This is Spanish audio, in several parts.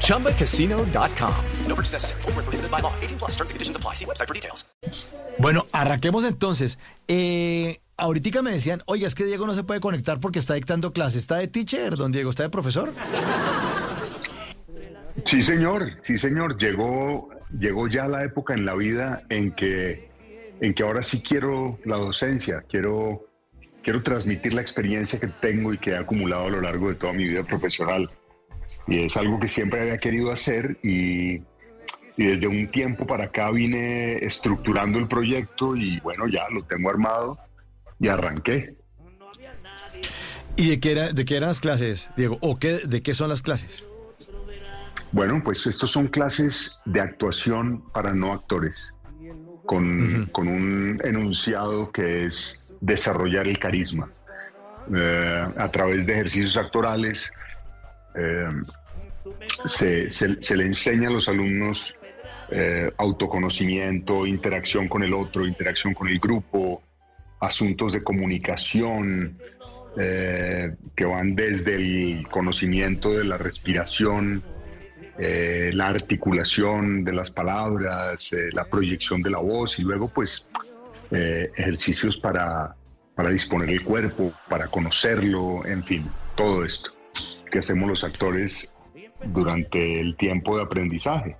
ChumbaCasino.com. No purchase necessary. Full prohibited by law. 18 plus terms and conditions apply. See website for details. Bueno, arranquemos entonces. Eh, ahorita me decían, oiga, es que Diego no se puede conectar porque está dictando clase. ¿Está de teacher, don Diego? ¿Está de profesor? Sí, señor. Sí, señor. Llegó, llegó ya la época en la vida en que en que ahora sí quiero la docencia, quiero, quiero transmitir la experiencia que tengo y que he acumulado a lo largo de toda mi vida profesional. Y es algo que siempre había querido hacer y, y desde un tiempo para acá vine estructurando el proyecto y bueno, ya lo tengo armado y arranqué. ¿Y de qué, era, de qué eran las clases, Diego? ¿O qué, de qué son las clases? Bueno, pues estos son clases de actuación para no actores con, con un enunciado que es desarrollar el carisma eh, a través de ejercicios actorales. Eh, se, se, le enseña a los alumnos eh, autoconocimiento, interacción con el otro, interacción con el grupo, asuntos de comunicación que van desde el conocimiento de la respiración, eh, la articulación de las palabras, eh, la proyección de la voz y luego pues eh, ejercicios para, para disponer el cuerpo, para conocerlo, en fin, todo esto que hacemos los actores durante el tiempo de aprendizaje.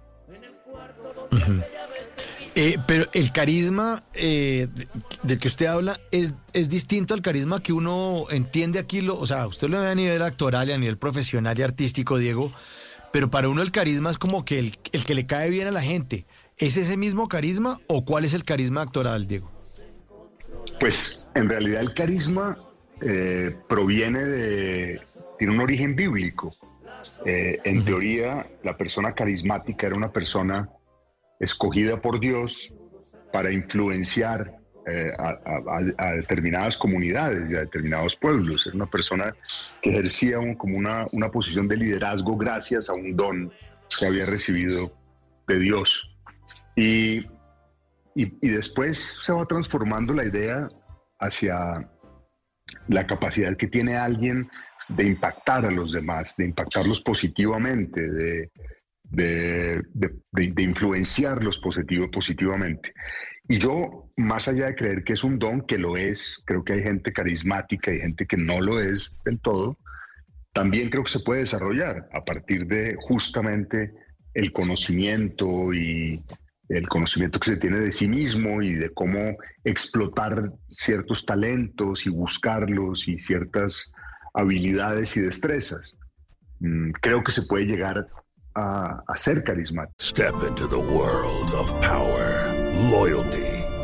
pero el carisma del que usted habla es, es distinto al carisma que uno entiende aquí, lo, o sea, usted lo ve a nivel actoral y a nivel profesional y artístico, Diego, pero para uno el carisma es como que el, que le cae bien a la gente. ¿Es ese mismo carisma o cuál es el carisma actoral, Diego? Pues en realidad el carisma eh, proviene de, tiene un origen bíblico. Eh, en teoría, la persona carismática era una persona escogida por Dios para influenciar eh, a, determinadas comunidades y a determinados pueblos. Era una persona que ejercía como una, una posición de liderazgo gracias a un don que había recibido de Dios. Y, y, y después se va transformando la idea hacia la capacidad que tiene alguien de impactar a los demás, de impactarlos positivamente, de, de, influenciarlos positivo, positivamente. Y yo, más allá de creer que es un don, que lo es, creo que hay gente carismática y gente que no lo es del todo, también creo que se puede desarrollar a partir de justamente el conocimiento y el conocimiento que se tiene de sí mismo y de cómo explotar ciertos talentos y buscarlos y ciertas habilidades y destrezas. Mm, creo que se puede llegar a, a ser carismático. Step into the world of power, loyalty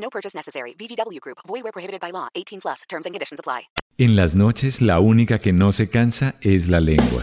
No purchase necessary. VGW Group. Void where prohibited by law. 18 plus. Terms and conditions apply. En las noches, la única que no se cansa es la lengua.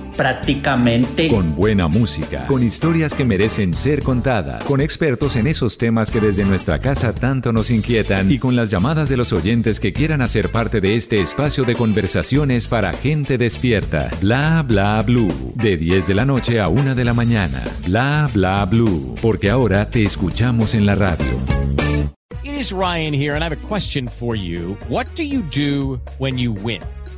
prácticamente. Con buena música, con historias que merecen ser contadas, con expertos en esos temas que desde nuestra casa tanto nos inquietan y con las llamadas de los oyentes que quieran hacer parte de este espacio de conversaciones para gente despierta. Bla bla blue. De 10 de la noche a 1 de la mañana. Bla bla blue. Porque ahora te escuchamos en la radio. It is Ryan here and I have a question for you. What do you do when you win?